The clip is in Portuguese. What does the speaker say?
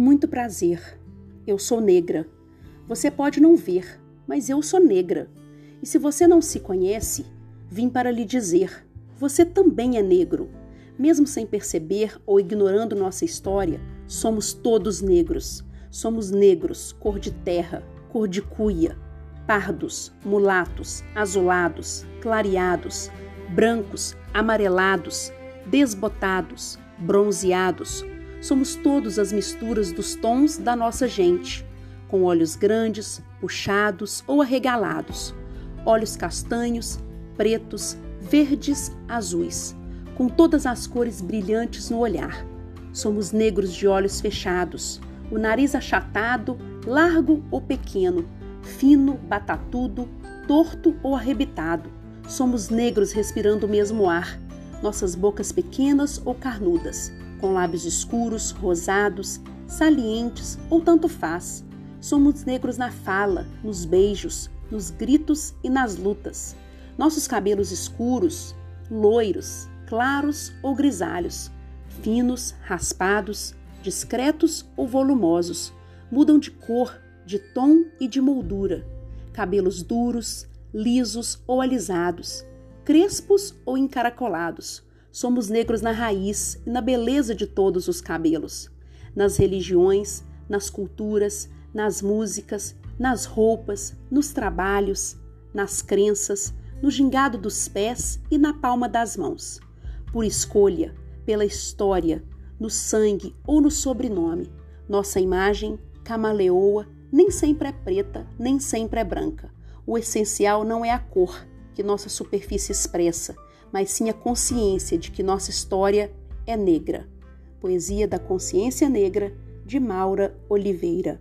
Muito prazer. Eu sou negra. Você pode não ver, mas eu sou negra. E se você não se conhece, vim para lhe dizer: você também é negro. Mesmo sem perceber ou ignorando nossa história, somos todos negros. Somos negros, cor de terra, cor de cuia, pardos, mulatos, azulados, clareados, brancos, amarelados, desbotados, bronzeados, somos todos as misturas dos tons da nossa gente, com olhos grandes, puxados ou arregalados, olhos castanhos, pretos, verdes, azuis, com todas as cores brilhantes no olhar. Somos negros de olhos fechados, o nariz achatado, largo ou pequeno, fino, batatudo, torto ou arrebitado. Somos negros respirando o mesmo ar, nossas bocas pequenas ou carnudas, com lábios escuros, rosados, salientes ou tanto faz. Somos negros na fala, nos beijos, nos gritos e nas lutas. Nossos cabelos escuros, loiros, claros ou grisalhos, finos, raspados, discretos ou volumosos, mudam de cor, de tom e de moldura. Cabelos duros, lisos ou alisados, crespos ou encaracolados, Somos negros na raiz e na beleza de todos os cabelos, nas religiões, nas culturas, nas músicas, nas roupas, nos trabalhos, nas crenças, no gingado dos pés e na palma das mãos. Por escolha, pela história, no sangue ou no sobrenome, nossa imagem camaleoa nem sempre é preta, nem sempre é branca. O essencial não é a cor que nossa superfície expressa, mas sim a consciência de que nossa história é negra. Poesia da Consciência Negra, de Maura Oliveira.